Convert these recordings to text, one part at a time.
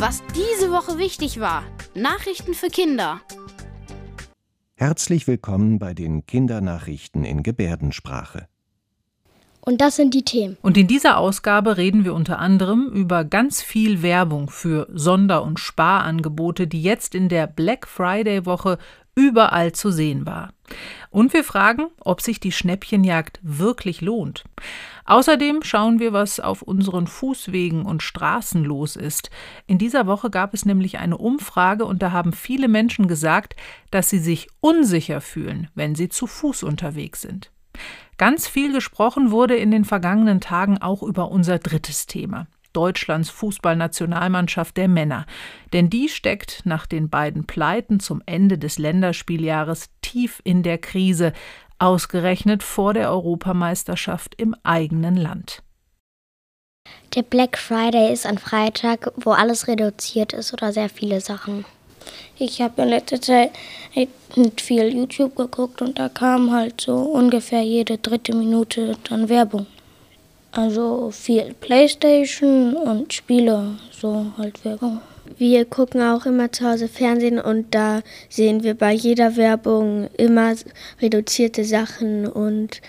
Was diese Woche wichtig war. Nachrichten für Kinder. Herzlich willkommen bei den Kindernachrichten in Gebärdensprache. Und das sind die Themen. Und in dieser Ausgabe reden wir unter anderem über ganz viel Werbung für Sonder- und Sparangebote, die jetzt in der Black Friday-Woche überall zu sehen war. Und wir fragen, ob sich die Schnäppchenjagd wirklich lohnt. Außerdem schauen wir, was auf unseren Fußwegen und Straßen los ist. In dieser Woche gab es nämlich eine Umfrage und da haben viele Menschen gesagt, dass sie sich unsicher fühlen, wenn sie zu Fuß unterwegs sind. Ganz viel gesprochen wurde in den vergangenen Tagen auch über unser drittes Thema. Deutschlands Fußballnationalmannschaft der Männer. Denn die steckt nach den beiden Pleiten zum Ende des Länderspieljahres tief in der Krise, ausgerechnet vor der Europameisterschaft im eigenen Land. Der Black Friday ist ein Freitag, wo alles reduziert ist oder sehr viele Sachen. Ich habe in letzter Zeit viel YouTube geguckt und da kam halt so ungefähr jede dritte Minute dann Werbung. Also viel Playstation und Spiele, so halt Werbung. Wir gucken auch immer zu Hause Fernsehen und da sehen wir bei jeder Werbung immer reduzierte Sachen und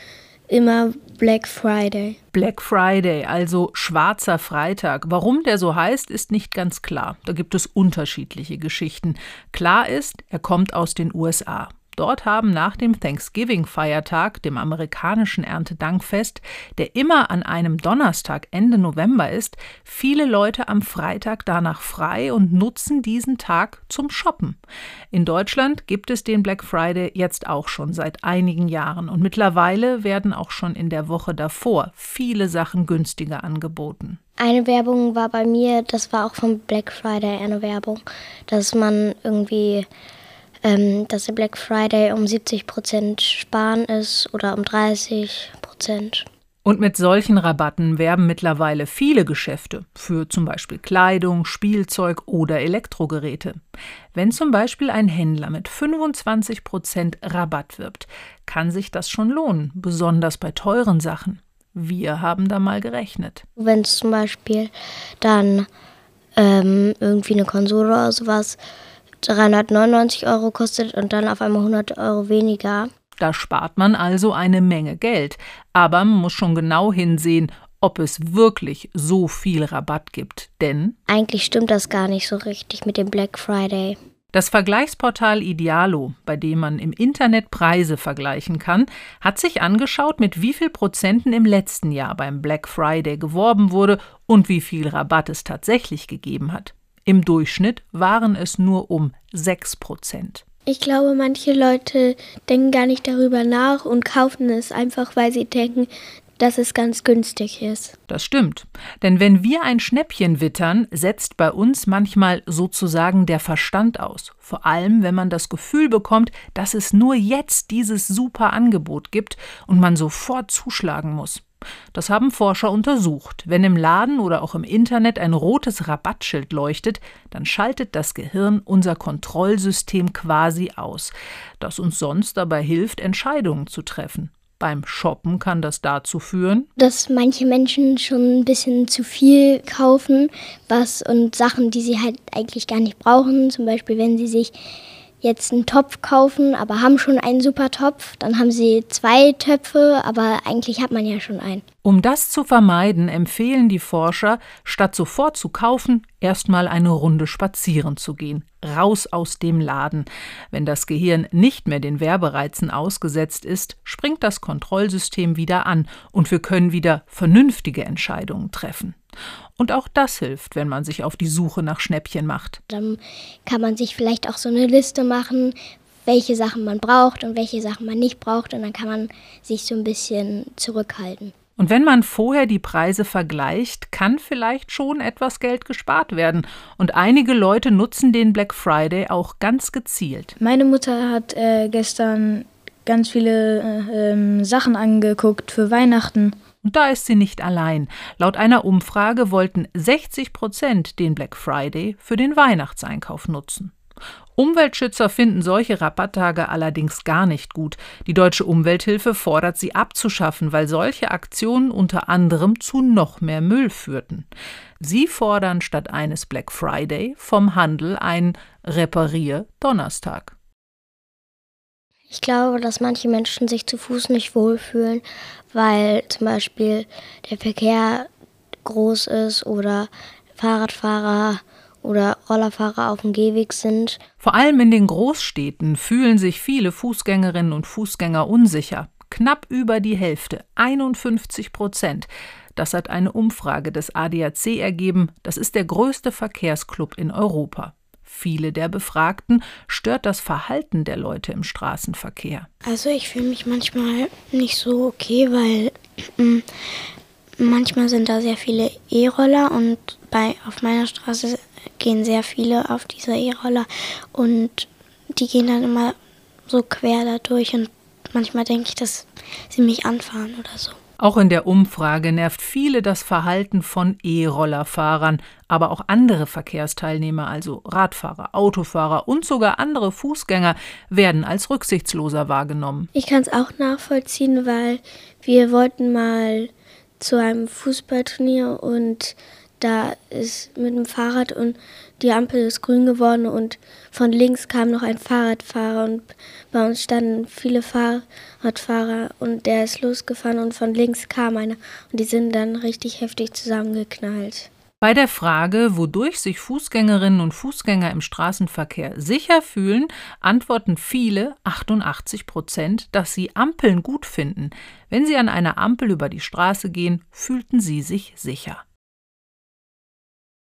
immer Black Friday. Black Friday, also schwarzer Freitag. Warum der so heißt, ist nicht ganz klar. Da gibt es unterschiedliche Geschichten. Klar ist, er kommt aus den USA. Dort haben nach dem Thanksgiving-Feiertag, dem amerikanischen Erntedankfest, der immer an einem Donnerstag Ende November ist, viele Leute am Freitag danach frei und nutzen diesen Tag zum Shoppen. In Deutschland gibt es den Black Friday jetzt auch schon seit einigen Jahren und mittlerweile werden auch schon in der Woche davor viele Sachen günstiger angeboten. Eine Werbung war bei mir, das war auch vom Black Friday eine Werbung, dass man irgendwie ähm, dass der Black Friday um 70 Prozent sparen ist oder um 30 Prozent. Und mit solchen Rabatten werben mittlerweile viele Geschäfte für zum Beispiel Kleidung, Spielzeug oder Elektrogeräte. Wenn zum Beispiel ein Händler mit 25 Prozent Rabatt wirbt, kann sich das schon lohnen, besonders bei teuren Sachen. Wir haben da mal gerechnet. Wenn es zum Beispiel dann ähm, irgendwie eine Konsole oder sowas 399 Euro kostet und dann auf einmal 100 Euro weniger. Da spart man also eine Menge Geld. Aber man muss schon genau hinsehen, ob es wirklich so viel Rabatt gibt. Denn eigentlich stimmt das gar nicht so richtig mit dem Black Friday. Das Vergleichsportal Idealo, bei dem man im Internet Preise vergleichen kann, hat sich angeschaut, mit wie viel Prozenten im letzten Jahr beim Black Friday geworben wurde und wie viel Rabatt es tatsächlich gegeben hat. Im Durchschnitt waren es nur um 6 Prozent. Ich glaube, manche Leute denken gar nicht darüber nach und kaufen es einfach, weil sie denken, dass es ganz günstig ist. Das stimmt. Denn wenn wir ein Schnäppchen wittern, setzt bei uns manchmal sozusagen der Verstand aus. Vor allem, wenn man das Gefühl bekommt, dass es nur jetzt dieses super Angebot gibt und man sofort zuschlagen muss. Das haben Forscher untersucht. Wenn im Laden oder auch im Internet ein rotes Rabattschild leuchtet, dann schaltet das Gehirn unser Kontrollsystem quasi aus, das uns sonst dabei hilft, Entscheidungen zu treffen. Beim Shoppen kann das dazu führen, dass manche Menschen schon ein bisschen zu viel kaufen, was und Sachen, die sie halt eigentlich gar nicht brauchen. Zum Beispiel, wenn sie sich jetzt einen Topf kaufen, aber haben schon einen super Topf. Dann haben sie zwei Töpfe, aber eigentlich hat man ja schon einen. Um das zu vermeiden, empfehlen die Forscher, statt sofort zu kaufen, erstmal eine Runde spazieren zu gehen, raus aus dem Laden. Wenn das Gehirn nicht mehr den Werbereizen ausgesetzt ist, springt das Kontrollsystem wieder an und wir können wieder vernünftige Entscheidungen treffen. Und auch das hilft, wenn man sich auf die Suche nach Schnäppchen macht. Dann kann man sich vielleicht auch so eine Liste machen, welche Sachen man braucht und welche Sachen man nicht braucht. Und dann kann man sich so ein bisschen zurückhalten. Und wenn man vorher die Preise vergleicht, kann vielleicht schon etwas Geld gespart werden. Und einige Leute nutzen den Black Friday auch ganz gezielt. Meine Mutter hat äh, gestern ganz viele äh, äh, Sachen angeguckt für Weihnachten. Und da ist sie nicht allein. Laut einer Umfrage wollten 60 Prozent den Black Friday für den Weihnachtseinkauf nutzen. Umweltschützer finden solche Rabatttage allerdings gar nicht gut. Die Deutsche Umwelthilfe fordert sie abzuschaffen, weil solche Aktionen unter anderem zu noch mehr Müll führten. Sie fordern statt eines Black Friday vom Handel einen Reparier-Donnerstag. Ich glaube, dass manche Menschen sich zu Fuß nicht wohlfühlen, weil zum Beispiel der Verkehr groß ist oder Fahrradfahrer oder Rollerfahrer auf dem Gehweg sind. Vor allem in den Großstädten fühlen sich viele Fußgängerinnen und Fußgänger unsicher. Knapp über die Hälfte, 51 Prozent. Das hat eine Umfrage des ADAC ergeben. Das ist der größte Verkehrsclub in Europa. Viele der Befragten stört das Verhalten der Leute im Straßenverkehr. Also ich fühle mich manchmal nicht so okay, weil mm, manchmal sind da sehr viele E-Roller und bei auf meiner Straße gehen sehr viele auf diese E-Roller und die gehen dann immer so quer da durch und manchmal denke ich, dass sie mich anfahren oder so. Auch in der Umfrage nervt viele das Verhalten von E-Rollerfahrern, aber auch andere Verkehrsteilnehmer, also Radfahrer, Autofahrer und sogar andere Fußgänger, werden als rücksichtsloser wahrgenommen. Ich kann es auch nachvollziehen, weil wir wollten mal zu einem Fußballturnier und da ist mit dem Fahrrad und die Ampel ist grün geworden und von links kam noch ein Fahrradfahrer und bei uns standen viele Fahrradfahrer und der ist losgefahren und von links kam einer und die sind dann richtig heftig zusammengeknallt. Bei der Frage, wodurch sich Fußgängerinnen und Fußgänger im Straßenverkehr sicher fühlen, antworten viele, 88 Prozent, dass sie Ampeln gut finden. Wenn sie an einer Ampel über die Straße gehen, fühlten sie sich sicher.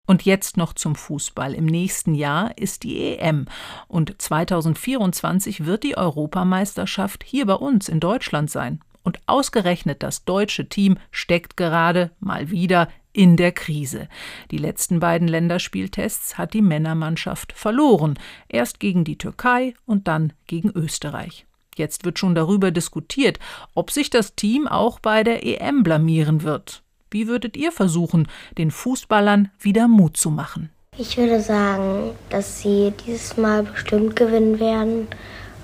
Und jetzt noch zum Fußball. Im nächsten Jahr ist die EM und 2024 wird die Europameisterschaft hier bei uns in Deutschland sein. Und ausgerechnet das deutsche Team steckt gerade mal wieder in der Krise. Die letzten beiden Länderspieltests hat die Männermannschaft verloren, erst gegen die Türkei und dann gegen Österreich. Jetzt wird schon darüber diskutiert, ob sich das Team auch bei der EM blamieren wird. Wie würdet ihr versuchen, den Fußballern wieder Mut zu machen? Ich würde sagen, dass sie dieses Mal bestimmt gewinnen werden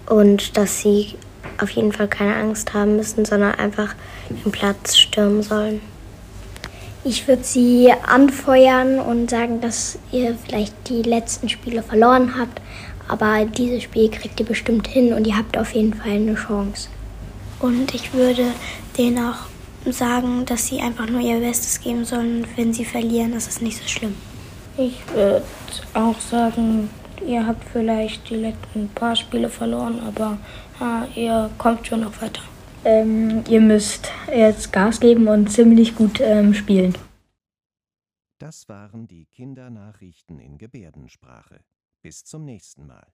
und dass sie auf jeden Fall keine Angst haben müssen, sondern einfach den Platz stürmen sollen. Ich würde sie anfeuern und sagen, dass ihr vielleicht die letzten Spiele verloren habt, aber dieses Spiel kriegt ihr bestimmt hin und ihr habt auf jeden Fall eine Chance. Und ich würde denen auch sagen, dass sie einfach nur ihr Bestes geben sollen. Wenn sie verlieren, ist es nicht so schlimm. Ich würde auch sagen, ihr habt vielleicht die letzten paar Spiele verloren, aber äh, ihr kommt schon noch weiter. Ähm, ihr müsst jetzt Gas geben und ziemlich gut ähm, spielen. Das waren die Kindernachrichten in Gebärdensprache. Bis zum nächsten Mal.